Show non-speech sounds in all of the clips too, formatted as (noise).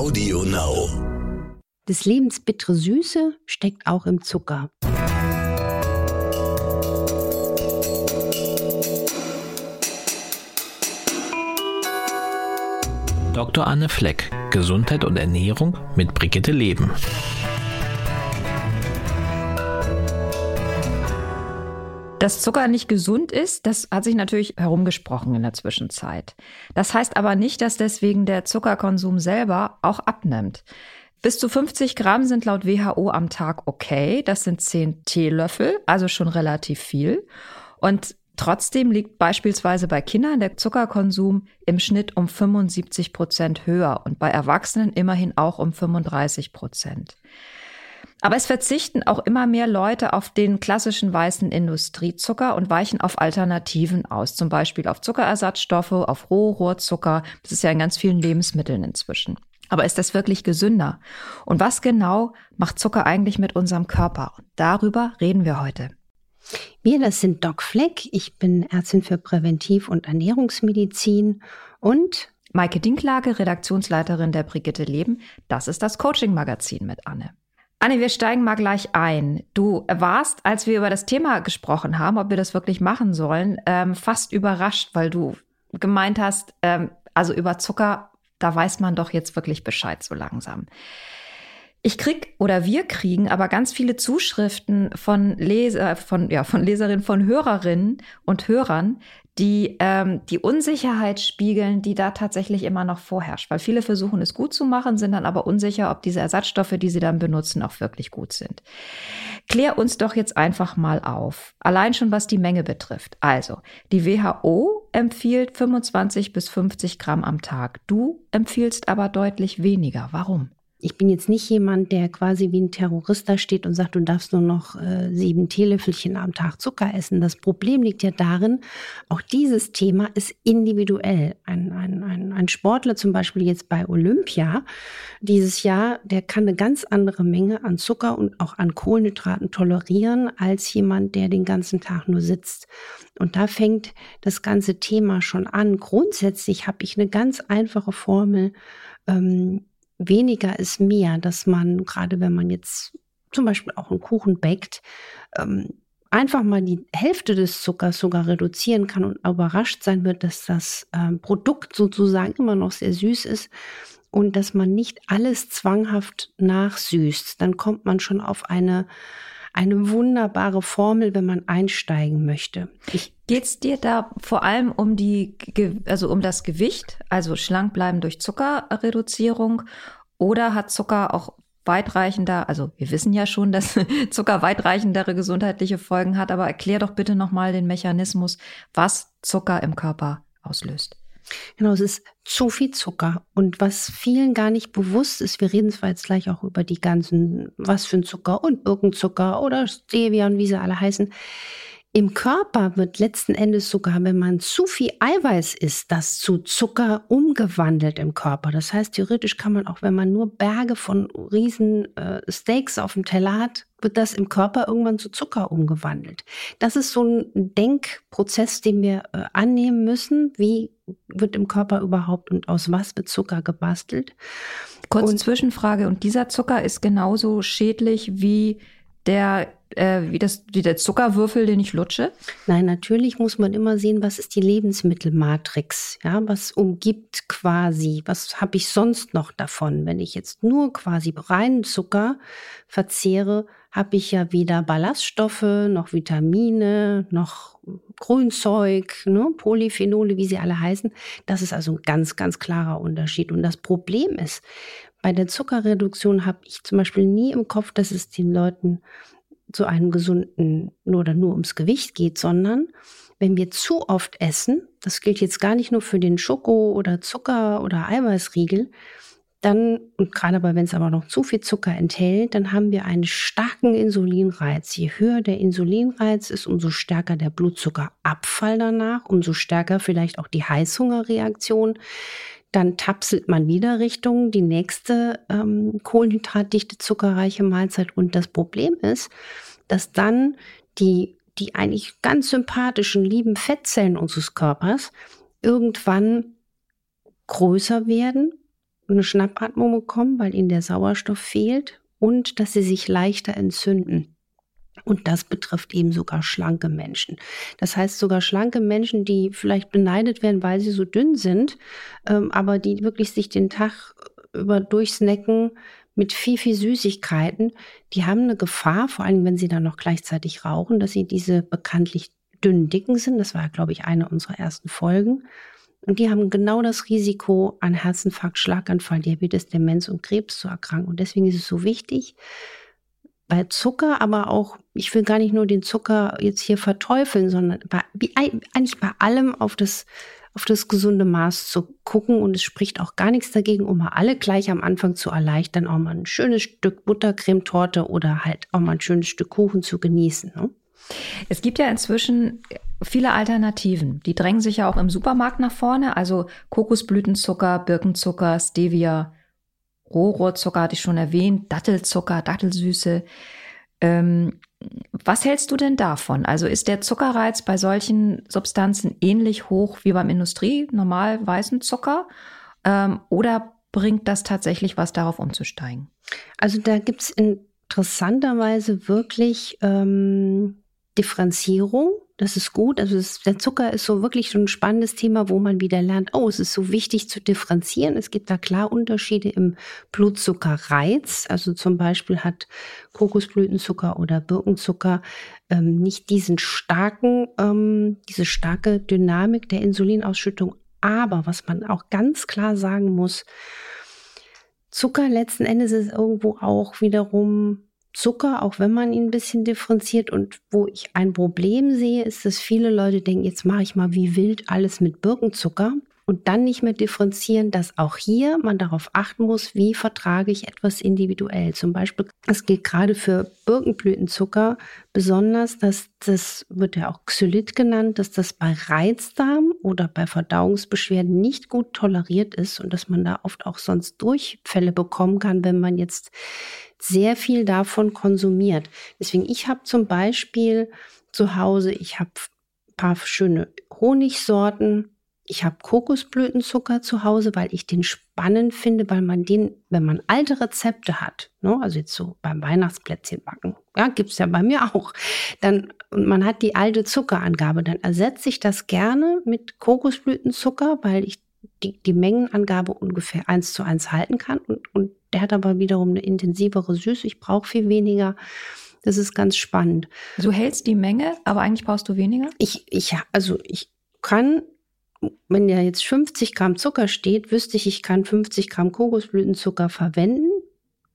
Audio Now. Des Lebens bittere Süße steckt auch im Zucker. Dr. Anne Fleck, Gesundheit und Ernährung mit Brigitte Leben. Dass Zucker nicht gesund ist, das hat sich natürlich herumgesprochen in der Zwischenzeit. Das heißt aber nicht, dass deswegen der Zuckerkonsum selber auch abnimmt. Bis zu 50 Gramm sind laut WHO am Tag okay. Das sind 10 Teelöffel, also schon relativ viel. Und trotzdem liegt beispielsweise bei Kindern der Zuckerkonsum im Schnitt um 75 Prozent höher und bei Erwachsenen immerhin auch um 35 Prozent. Aber es verzichten auch immer mehr Leute auf den klassischen weißen Industriezucker und weichen auf Alternativen aus, zum Beispiel auf Zuckerersatzstoffe, auf Rohrohrzucker. Das ist ja in ganz vielen Lebensmitteln inzwischen. Aber ist das wirklich gesünder? Und was genau macht Zucker eigentlich mit unserem Körper? darüber reden wir heute. Wir, das sind Doc Fleck. Ich bin Ärztin für Präventiv- und Ernährungsmedizin und Maike Dinklage, Redaktionsleiterin der Brigitte Leben. Das ist das Coaching-Magazin mit Anne. Anne, wir steigen mal gleich ein. Du warst, als wir über das Thema gesprochen haben, ob wir das wirklich machen sollen, ähm, fast überrascht, weil du gemeint hast, ähm, also über Zucker, da weiß man doch jetzt wirklich Bescheid so langsam. Ich krieg oder wir kriegen aber ganz viele Zuschriften von Leser, von, ja, von Leserinnen, von Hörerinnen und Hörern, die ähm, die Unsicherheit spiegeln, die da tatsächlich immer noch vorherrscht. Weil viele versuchen es gut zu machen, sind dann aber unsicher, ob diese Ersatzstoffe, die sie dann benutzen, auch wirklich gut sind. Klär uns doch jetzt einfach mal auf. Allein schon was die Menge betrifft. Also, die WHO empfiehlt 25 bis 50 Gramm am Tag. Du empfiehlst aber deutlich weniger. Warum? Ich bin jetzt nicht jemand, der quasi wie ein Terrorist da steht und sagt, du darfst nur noch äh, sieben Teelöffelchen am Tag Zucker essen. Das Problem liegt ja darin, auch dieses Thema ist individuell. Ein, ein, ein, ein Sportler zum Beispiel jetzt bei Olympia dieses Jahr, der kann eine ganz andere Menge an Zucker und auch an Kohlenhydraten tolerieren als jemand, der den ganzen Tag nur sitzt. Und da fängt das ganze Thema schon an. Grundsätzlich habe ich eine ganz einfache Formel. Ähm, weniger ist mehr, dass man, gerade wenn man jetzt zum Beispiel auch einen Kuchen backt, ähm, einfach mal die Hälfte des Zuckers sogar reduzieren kann und überrascht sein wird, dass das ähm, Produkt sozusagen immer noch sehr süß ist und dass man nicht alles zwanghaft nachsüßt. Dann kommt man schon auf eine eine wunderbare Formel, wenn man einsteigen möchte. Geht es dir da vor allem um die, also um das Gewicht, also schlank bleiben durch Zuckerreduzierung, oder hat Zucker auch weitreichender, also wir wissen ja schon, dass (laughs) Zucker weitreichendere gesundheitliche Folgen hat, aber erklär doch bitte nochmal den Mechanismus, was Zucker im Körper auslöst. Genau, es ist zu viel Zucker. Und was vielen gar nicht bewusst ist, wir reden zwar jetzt gleich auch über die ganzen, was für ein Zucker und Birkenzucker oder Stevia und wie sie alle heißen. Im Körper wird letzten Endes sogar, wenn man zu viel Eiweiß isst, das zu Zucker umgewandelt im Körper. Das heißt, theoretisch kann man auch, wenn man nur Berge von riesen äh, Steaks auf dem Teller hat, wird das im Körper irgendwann zu Zucker umgewandelt. Das ist so ein Denkprozess, den wir äh, annehmen müssen. Wie wird im Körper überhaupt und aus was wird Zucker gebastelt? Kurze und, Zwischenfrage. Und dieser Zucker ist genauso schädlich wie der äh, wie, das, wie der Zuckerwürfel, den ich lutsche? Nein, natürlich muss man immer sehen, was ist die Lebensmittelmatrix? Ja, was umgibt quasi? Was habe ich sonst noch davon? Wenn ich jetzt nur quasi reinen Zucker verzehre, habe ich ja weder Ballaststoffe, noch Vitamine, noch Grünzeug, ne, Polyphenole, wie sie alle heißen. Das ist also ein ganz, ganz klarer Unterschied. Und das Problem ist, bei der Zuckerreduktion habe ich zum Beispiel nie im Kopf, dass es den Leuten zu einem gesunden oder nur ums Gewicht geht, sondern wenn wir zu oft essen, das gilt jetzt gar nicht nur für den Schoko oder Zucker oder Eiweißriegel, dann, und gerade aber wenn es aber noch zu viel Zucker enthält, dann haben wir einen starken Insulinreiz. Je höher der Insulinreiz ist, umso stärker der Blutzuckerabfall danach, umso stärker vielleicht auch die Heißhungerreaktion dann tapselt man wieder Richtung die nächste ähm, kohlenhydratdichte, zuckerreiche Mahlzeit. Und das Problem ist, dass dann die, die eigentlich ganz sympathischen, lieben Fettzellen unseres Körpers irgendwann größer werden, eine Schnappatmung bekommen, weil ihnen der Sauerstoff fehlt und dass sie sich leichter entzünden. Und das betrifft eben sogar schlanke Menschen. Das heißt sogar schlanke Menschen, die vielleicht beneidet werden, weil sie so dünn sind, ähm, aber die wirklich sich den Tag über durchsnacken mit viel, viel Süßigkeiten, die haben eine Gefahr, vor allem wenn sie dann noch gleichzeitig rauchen, dass sie diese bekanntlich dünnen Dicken sind. Das war, glaube ich, eine unserer ersten Folgen. Und die haben genau das Risiko, an Herzinfarkt, Schlaganfall, Diabetes, Demenz und Krebs zu erkranken. Und deswegen ist es so wichtig, bei Zucker, aber auch, ich will gar nicht nur den Zucker jetzt hier verteufeln, sondern bei, eigentlich bei allem auf das, auf das gesunde Maß zu gucken. Und es spricht auch gar nichts dagegen, um mal alle gleich am Anfang zu erleichtern, auch mal ein schönes Stück Buttercremetorte oder halt auch mal ein schönes Stück Kuchen zu genießen. Ne? Es gibt ja inzwischen viele Alternativen. Die drängen sich ja auch im Supermarkt nach vorne. Also Kokosblütenzucker, Birkenzucker, Stevia, Rohrohrzucker hatte ich schon erwähnt, Dattelzucker, Dattelsüße. Ähm, was hältst du denn davon? Also ist der Zuckerreiz bei solchen Substanzen ähnlich hoch wie beim Industrie, normal weißen Zucker? Ähm, oder bringt das tatsächlich was darauf umzusteigen? Also da gibt es interessanterweise wirklich ähm, Differenzierung. Das ist gut. Also es, der Zucker ist so wirklich so ein spannendes Thema, wo man wieder lernt, oh, es ist so wichtig zu differenzieren. Es gibt da klar Unterschiede im Blutzuckerreiz. Also zum Beispiel hat Kokosblütenzucker oder Birkenzucker ähm, nicht diesen starken, ähm, diese starke Dynamik der Insulinausschüttung. Aber was man auch ganz klar sagen muss, Zucker letzten Endes ist irgendwo auch wiederum Zucker, auch wenn man ihn ein bisschen differenziert. Und wo ich ein Problem sehe, ist, dass viele Leute denken, jetzt mache ich mal wie wild alles mit Birkenzucker und dann nicht mehr differenzieren, dass auch hier man darauf achten muss, wie vertrage ich etwas individuell. Zum Beispiel, es gilt gerade für Birkenblütenzucker besonders, dass das wird ja auch Xylit genannt, dass das bei Reizdarm oder bei Verdauungsbeschwerden nicht gut toleriert ist und dass man da oft auch sonst Durchfälle bekommen kann, wenn man jetzt sehr viel davon konsumiert. Deswegen, ich habe zum Beispiel zu Hause, ich habe ein paar schöne Honigsorten, ich habe Kokosblütenzucker zu Hause, weil ich den spannend finde, weil man den, wenn man alte Rezepte hat, ne, also jetzt so beim Weihnachtsplätzchen backen, ja, gibt's ja bei mir auch, dann, und man hat die alte Zuckerangabe, dann ersetze ich das gerne mit Kokosblütenzucker, weil ich die, die Mengenangabe ungefähr eins zu eins halten kann und, und der hat aber wiederum eine intensivere Süße. Ich brauche viel weniger. Das ist ganz spannend. Du hältst die Menge, aber eigentlich brauchst du weniger? Ich, ich, also ich kann, wenn ja jetzt 50 Gramm Zucker steht, wüsste ich, ich kann 50 Gramm Kokosblütenzucker verwenden.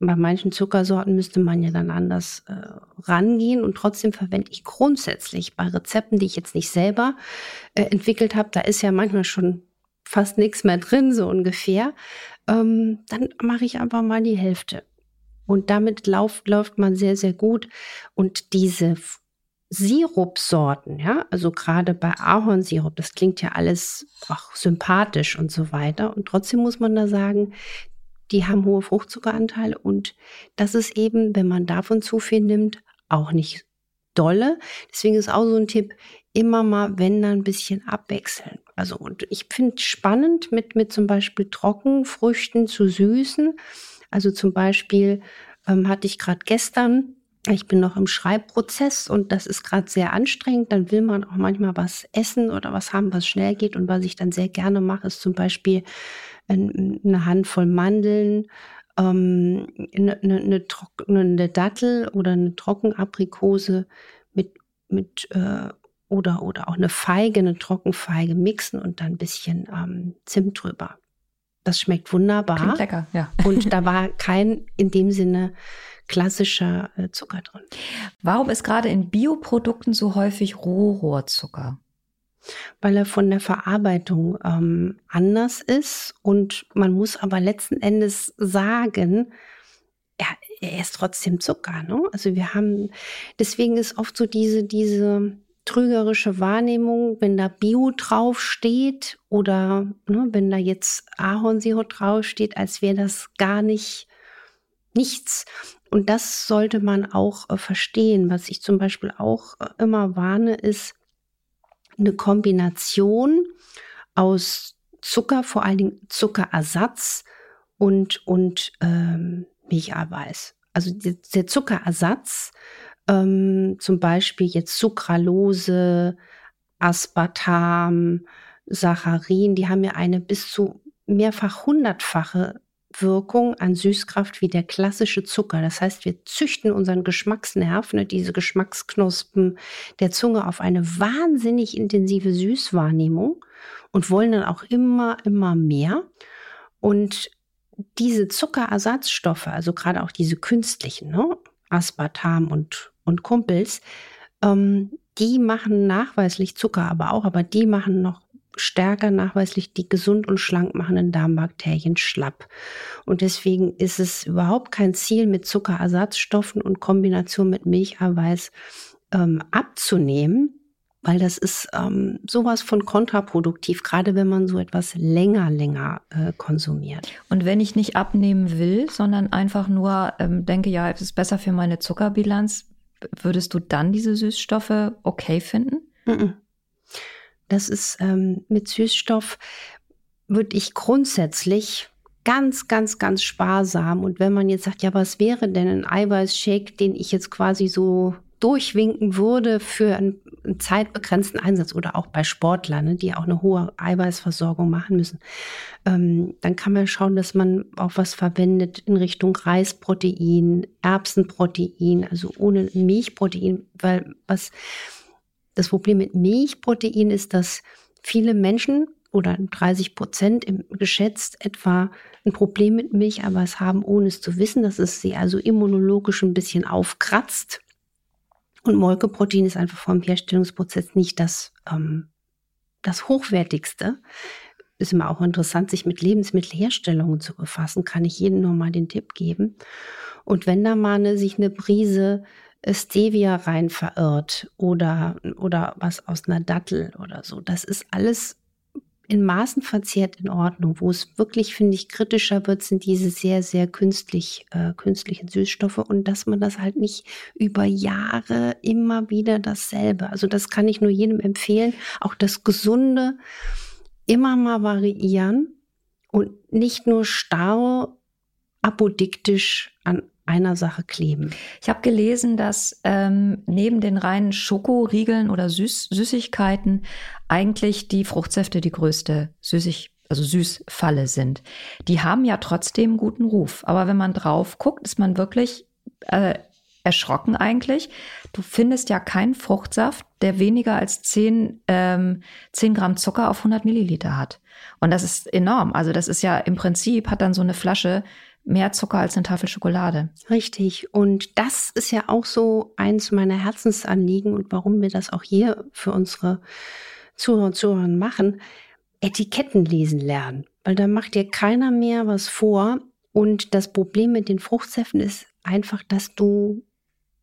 Bei manchen Zuckersorten müsste man ja dann anders äh, rangehen und trotzdem verwende ich grundsätzlich bei Rezepten, die ich jetzt nicht selber äh, entwickelt habe, da ist ja manchmal schon fast nichts mehr drin, so ungefähr ähm, dann mache ich einfach mal die Hälfte. Und damit läuft, läuft man sehr, sehr gut. Und diese Sirupsorten, ja, also gerade bei Ahornsirup, das klingt ja alles auch sympathisch und so weiter. Und trotzdem muss man da sagen, die haben hohe Fruchtzuckeranteile und das ist eben, wenn man davon zu viel nimmt, auch nicht dolle. Deswegen ist auch so ein Tipp, immer mal, wenn dann ein bisschen abwechseln. Also und ich finde spannend, mit, mit zum Beispiel Trockenfrüchten zu süßen. Also zum Beispiel ähm, hatte ich gerade gestern, ich bin noch im Schreibprozess und das ist gerade sehr anstrengend. Dann will man auch manchmal was essen oder was haben, was schnell geht. Und was ich dann sehr gerne mache, ist zum Beispiel eine Handvoll Mandeln, ähm, eine, eine, eine, eine Dattel oder eine Trockenaprikose mit, mit äh, oder, oder auch eine Feige, eine Trockenfeige mixen und dann ein bisschen ähm, Zimt drüber. Das schmeckt wunderbar. Klingt lecker, ja. Und da (laughs) war kein in dem Sinne klassischer äh, Zucker drin. Warum ist gerade in Bioprodukten so häufig Rohrohrzucker? Weil er von der Verarbeitung ähm, anders ist und man muss aber letzten Endes sagen, ja, er ist trotzdem Zucker. Ne? Also wir haben, deswegen ist oft so diese, diese trügerische Wahrnehmung, wenn da Bio draufsteht oder ne, wenn da jetzt Ahornsirup draufsteht, als wäre das gar nicht nichts. Und das sollte man auch äh, verstehen. Was ich zum Beispiel auch äh, immer warne, ist eine Kombination aus Zucker, vor allen Dingen Zuckerersatz und, und ähm, Milcheiweiß. Also der Zuckerersatz, ähm, zum Beispiel jetzt Sucralose, Aspartam, Saccharin, die haben ja eine bis zu mehrfach hundertfache Wirkung an Süßkraft wie der klassische Zucker. Das heißt, wir züchten unseren Geschmacksnerv, ne, diese Geschmacksknospen der Zunge auf eine wahnsinnig intensive Süßwahrnehmung und wollen dann auch immer, immer mehr. Und diese Zuckerersatzstoffe, also gerade auch diese künstlichen, ne, Aspartam und, und Kumpels, ähm, die machen nachweislich Zucker aber auch, aber die machen noch stärker nachweislich die gesund und schlank machenden Darmbakterien schlapp. Und deswegen ist es überhaupt kein Ziel, mit Zuckerersatzstoffen und Kombination mit Milcheiweiß ähm, abzunehmen, weil das ist ähm, sowas von kontraproduktiv, gerade wenn man so etwas länger, länger äh, konsumiert. Und wenn ich nicht abnehmen will, sondern einfach nur ähm, denke, ja, es ist besser für meine Zuckerbilanz, würdest du dann diese Süßstoffe okay finden? Mm -mm. Das ist ähm, mit Süßstoff, würde ich grundsätzlich ganz, ganz, ganz sparsam. Und wenn man jetzt sagt, ja, was wäre denn ein Eiweißshake, den ich jetzt quasi so durchwinken würde für einen, einen zeitbegrenzten Einsatz oder auch bei Sportlern, ne, die auch eine hohe Eiweißversorgung machen müssen, ähm, dann kann man schauen, dass man auch was verwendet in Richtung Reisprotein, Erbsenprotein, also ohne Milchprotein, weil was das Problem mit Milchprotein ist, dass viele Menschen oder 30 Prozent geschätzt etwa ein Problem mit Milch, aber es haben, ohne es zu wissen, dass es sie also immunologisch ein bisschen aufkratzt. Und Molkeprotein ist einfach vom Herstellungsprozess nicht das, ähm, das hochwertigste. Ist immer auch interessant, sich mit Lebensmittelherstellungen zu befassen. Kann ich jedem nur mal den Tipp geben. Und wenn da mal eine, sich eine Prise Stevia rein verirrt oder, oder was aus einer Dattel oder so. Das ist alles in Maßen verzehrt in Ordnung. Wo es wirklich, finde ich, kritischer wird, sind diese sehr, sehr künstlich, äh, künstlichen Süßstoffe und dass man das halt nicht über Jahre immer wieder dasselbe. Also das kann ich nur jedem empfehlen. Auch das Gesunde immer mal variieren und nicht nur starr apodiktisch an einer Sache kleben. Ich habe gelesen, dass ähm, neben den reinen Schokoriegeln oder Süß Süßigkeiten eigentlich die Fruchtsäfte die größte Süßig also Süßfalle sind. Die haben ja trotzdem guten Ruf. Aber wenn man drauf guckt, ist man wirklich äh, erschrocken eigentlich. Du findest ja keinen Fruchtsaft, der weniger als 10, ähm, 10 Gramm Zucker auf 100 Milliliter hat. Und das ist enorm. Also das ist ja im Prinzip, hat dann so eine Flasche mehr Zucker als eine Tafel Schokolade. Richtig. Und das ist ja auch so eins meiner Herzensanliegen und warum wir das auch hier für unsere Zuhörer und Zuhörer machen. Etiketten lesen lernen. Weil da macht dir keiner mehr was vor. Und das Problem mit den Fruchtsäften ist einfach, dass du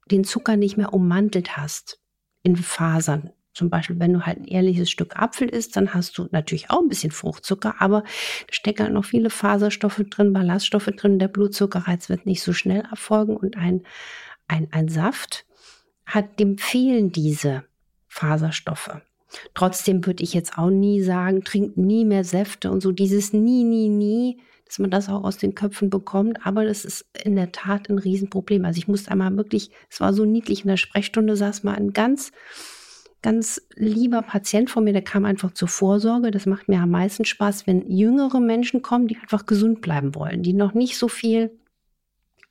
den Zucker nicht mehr ummantelt hast in Fasern. Zum Beispiel, wenn du halt ein ehrliches Stück Apfel isst, dann hast du natürlich auch ein bisschen Fruchtzucker, aber da stecken halt noch viele Faserstoffe drin, Ballaststoffe drin. Der Blutzuckerreiz wird nicht so schnell erfolgen und ein, ein, ein Saft hat, dem fehlen diese Faserstoffe. Trotzdem würde ich jetzt auch nie sagen, trink nie mehr Säfte und so dieses nie, nie, nie, dass man das auch aus den Köpfen bekommt. Aber das ist in der Tat ein Riesenproblem. Also ich musste einmal wirklich, es war so niedlich in der Sprechstunde, saß mal ein ganz ganz lieber Patient von mir, der kam einfach zur Vorsorge. Das macht mir am meisten Spaß, wenn jüngere Menschen kommen, die einfach gesund bleiben wollen, die noch nicht so viel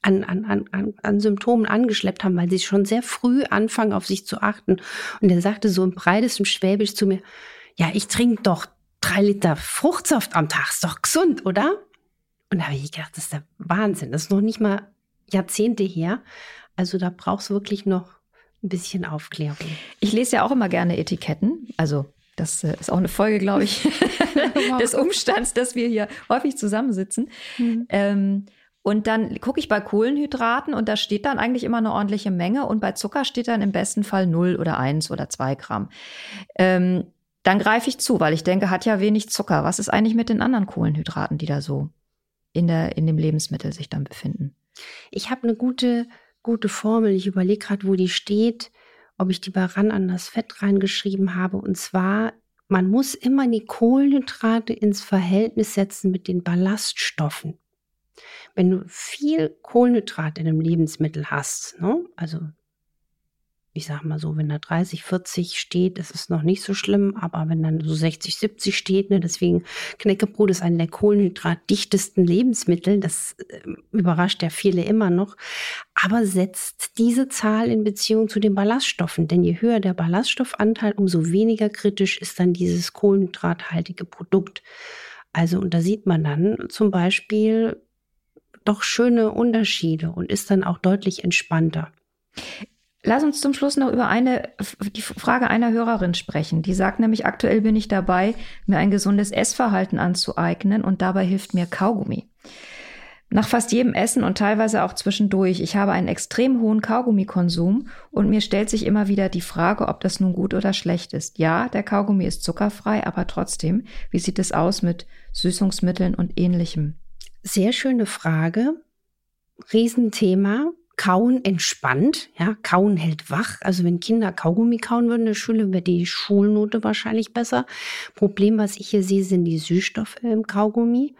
an, an, an, an Symptomen angeschleppt haben, weil sie schon sehr früh anfangen, auf sich zu achten. Und er sagte so im breitesten Schwäbisch zu mir, ja, ich trinke doch drei Liter Fruchtsaft am Tag, ist doch gesund, oder? Und da habe ich gedacht, das ist der Wahnsinn. Das ist noch nicht mal Jahrzehnte her. Also da brauchst du wirklich noch ein bisschen Aufklärung. Ich lese ja auch immer gerne Etiketten. Also das äh, ist auch eine Folge, glaube ich, (laughs) des Umstands, dass wir hier häufig zusammensitzen. Mhm. Ähm, und dann gucke ich bei Kohlenhydraten und da steht dann eigentlich immer eine ordentliche Menge und bei Zucker steht dann im besten Fall 0 oder 1 oder 2 Gramm. Ähm, dann greife ich zu, weil ich denke, hat ja wenig Zucker. Was ist eigentlich mit den anderen Kohlenhydraten, die da so in, der, in dem Lebensmittel sich dann befinden? Ich habe eine gute gute Formel. Ich überlege gerade, wo die steht, ob ich die bei ran an das Fett reingeschrieben habe. Und zwar, man muss immer die Kohlenhydrate ins Verhältnis setzen mit den Ballaststoffen. wenn du viel Kohlenhydrat in einem Lebensmittel hast, ne? also ich sag mal so, wenn da 30, 40 steht, ist es noch nicht so schlimm, aber wenn dann so 60, 70 steht, ne, deswegen Knäckebrot ist einer der kohlenhydratdichtesten Lebensmittel, das äh, überrascht ja viele immer noch, aber setzt diese Zahl in Beziehung zu den Ballaststoffen, denn je höher der Ballaststoffanteil, umso weniger kritisch ist dann dieses kohlenhydrathaltige Produkt. Also, und da sieht man dann zum Beispiel doch schöne Unterschiede und ist dann auch deutlich entspannter. Lass uns zum Schluss noch über eine, die Frage einer Hörerin sprechen. Die sagt nämlich, aktuell bin ich dabei, mir ein gesundes Essverhalten anzueignen und dabei hilft mir Kaugummi. Nach fast jedem Essen und teilweise auch zwischendurch. Ich habe einen extrem hohen Kaugummikonsum und mir stellt sich immer wieder die Frage, ob das nun gut oder schlecht ist. Ja, der Kaugummi ist zuckerfrei, aber trotzdem, wie sieht es aus mit Süßungsmitteln und ähnlichem? Sehr schöne Frage. Riesenthema. Kauen entspannt, ja, Kauen hält wach. Also wenn Kinder Kaugummi kauen würden in der Schule, wäre die Schulnote wahrscheinlich besser. Problem, was ich hier sehe, sind die Süßstoffe im Kaugummi.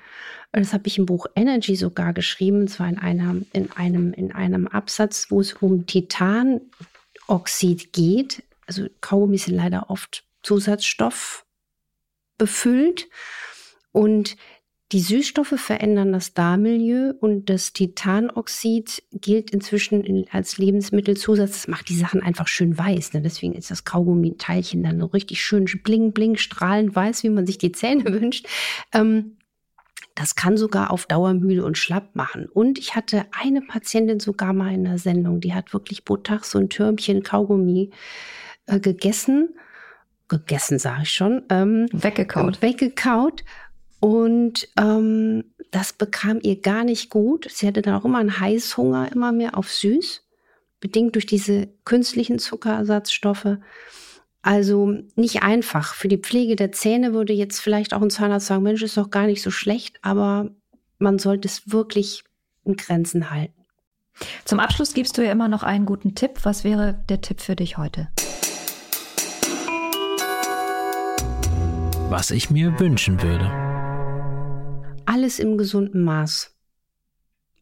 Das habe ich im Buch Energy sogar geschrieben, zwar in, einer, in, einem, in einem Absatz, wo es um Titanoxid geht. Also Kaugummi sind leider oft Zusatzstoff befüllt. Und die Süßstoffe verändern das Darmmilieu und das Titanoxid gilt inzwischen als Lebensmittelzusatz. Das macht die Sachen einfach schön weiß. Ne? Deswegen ist das Kaugummi-Teilchen dann so richtig schön bling, bling, strahlend weiß, wie man sich die Zähne (laughs) wünscht. Ähm, das kann sogar auf Dauer müde und schlapp machen. Und ich hatte eine Patientin sogar mal in der Sendung, die hat wirklich pro Tag so ein Türmchen Kaugummi äh, gegessen. Gegessen, sage ich schon. Ähm, weggekaut. Weggekaut und ähm, das bekam ihr gar nicht gut. Sie hatte dann auch immer einen Heißhunger, immer mehr auf süß, bedingt durch diese künstlichen Zuckerersatzstoffe. Also nicht einfach. Für die Pflege der Zähne würde jetzt vielleicht auch ein Zahnarzt sagen, Mensch, ist doch gar nicht so schlecht, aber man sollte es wirklich in Grenzen halten. Zum Abschluss gibst du ja immer noch einen guten Tipp. Was wäre der Tipp für dich heute? Was ich mir wünschen würde alles im gesunden Maß.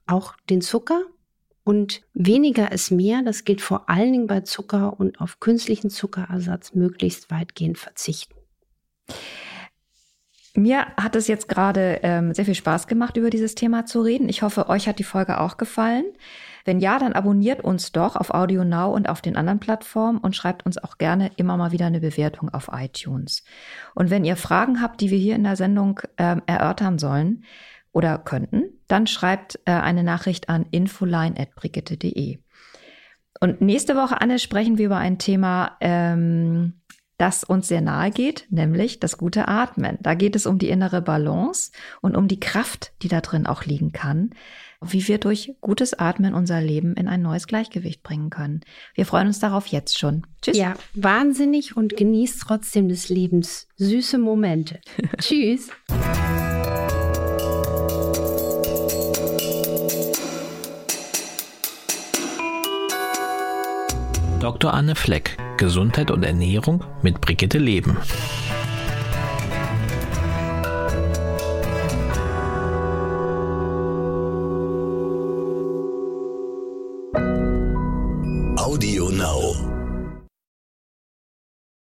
Auch den Zucker und weniger ist mehr. Das gilt vor allen Dingen bei Zucker und auf künstlichen Zuckerersatz möglichst weitgehend verzichten. Mir hat es jetzt gerade ähm, sehr viel Spaß gemacht, über dieses Thema zu reden. Ich hoffe, euch hat die Folge auch gefallen. Wenn ja, dann abonniert uns doch auf Audio Now und auf den anderen Plattformen und schreibt uns auch gerne immer mal wieder eine Bewertung auf iTunes. Und wenn ihr Fragen habt, die wir hier in der Sendung äh, erörtern sollen oder könnten, dann schreibt äh, eine Nachricht an infoline.brigitte.de. Und nächste Woche, Anne, sprechen wir über ein Thema, ähm, das uns sehr nahe geht, nämlich das gute Atmen. Da geht es um die innere Balance und um die Kraft, die da drin auch liegen kann wie wir durch gutes Atmen unser Leben in ein neues Gleichgewicht bringen können. Wir freuen uns darauf jetzt schon. Tschüss. Ja, wahnsinnig und genießt trotzdem des Lebens süße Momente. (laughs) Tschüss. Dr. Anne Fleck, Gesundheit und Ernährung mit Brigitte Leben.